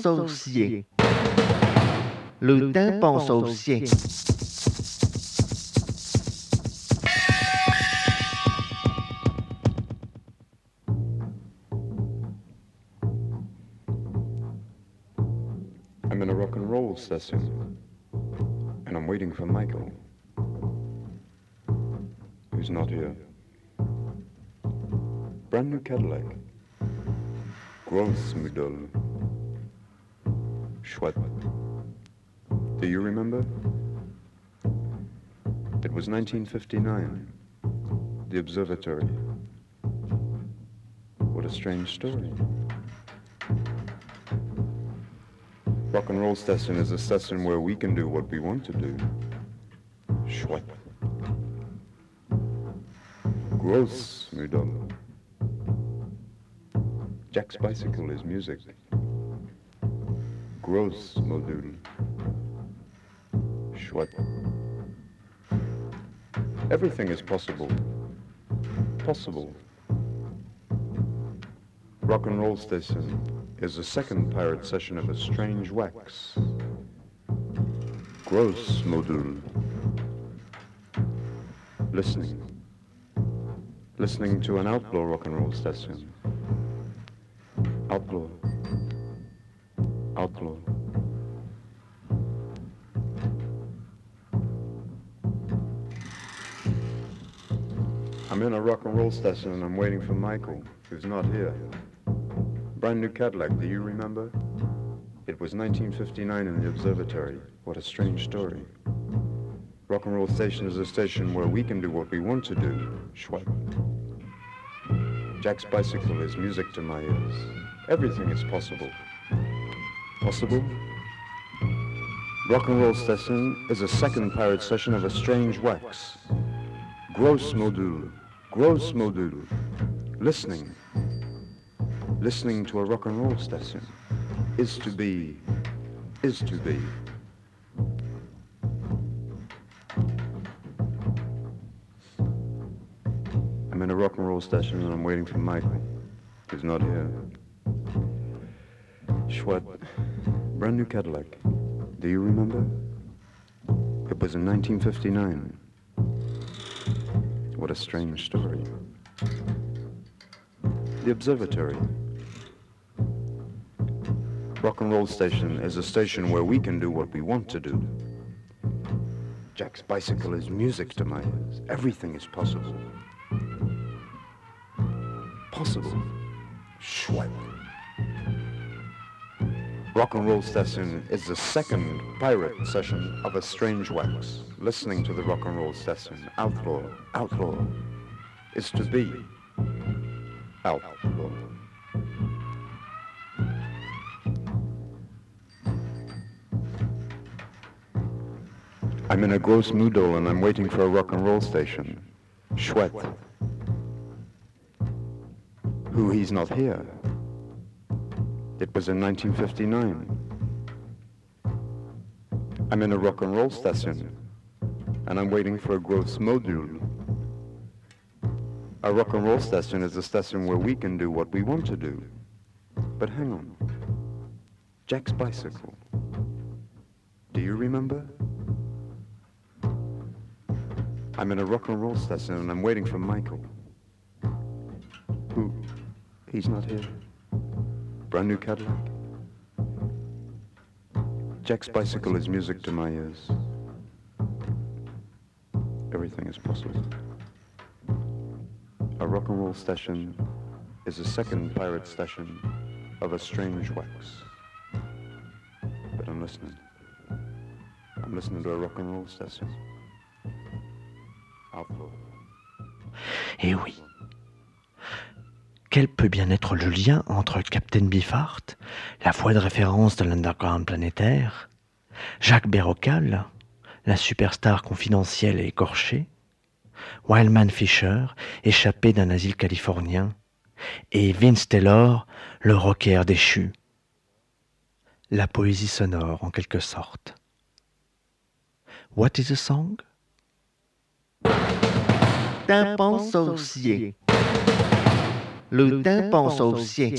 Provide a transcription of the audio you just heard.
saucier. Le saucier. I'm in a rock and roll session, and I'm waiting for Michael, who's not here. Brand new Cadillac. Gross model. Chouette. Do you remember? It was 1959. The observatory. What a strange story. Rock and roll station is a station where we can do what we want to do. Chouette. Gross model. Jack's bicycle is music. Gross module. Chouette. Everything is possible. Possible. Rock and roll station is the second pirate session of a strange wax. Gross module. Listening. Listening to an outlaw rock and roll station. Outlaw. Outlaw. I'm in a rock and roll station and I'm waiting for Michael, who's not here. Brand new Cadillac, do you remember? It was 1959 in the observatory. What a strange story. Rock and roll station is a station where we can do what we want to do. Schwepp. Jack's bicycle is music to my ears. Everything is possible. Possible? Rock and roll station is a second pirate session of a strange wax. Gross module. Gross module. Listening. Listening to a rock and roll station is to be, is to be. I'm in a rock and roll station and I'm waiting for Michael. He's not here. Schwat, brand new Cadillac. Do you remember? It was in 1959. What a strange story. The observatory. Rock and roll station is a station where we can do what we want to do. Jack's bicycle is music to my ears. Everything is possible. Possible. Schwepp. Rock and roll station is the second pirate session of a strange wax. Listening to the rock and roll station. Outlaw. Outlaw. Is to be. Outlaw. I'm in a gross moodle and I'm waiting for a rock and roll station. Schwet. Who he's not here. It was in 1959. I'm in a rock and roll station and I'm waiting for a gross module. A rock and roll station is a station where we can do what we want to do. But hang on. Jack's bicycle. Do you remember? I'm in a rock and roll station and I'm waiting for Michael. Who? He's not here. Brand new Cadillac. Jack's bicycle is music to my ears. Everything is possible. A rock and roll station is a second pirate station of a strange wax. But I'm listening. I'm listening to a rock and roll station. Outlaw. Eh oui. Quel peut bien être le lien entre Captain Biffart, la voix de référence de l'underground planétaire, Jacques Bérocal, la superstar confidentielle et écorchée, Wildman Fisher, échappé d'un asile californien, et Vince Taylor, le rocker déchu. La poésie sonore, en quelque sorte. What is a song? Tympan saucier. Le tympan saucier.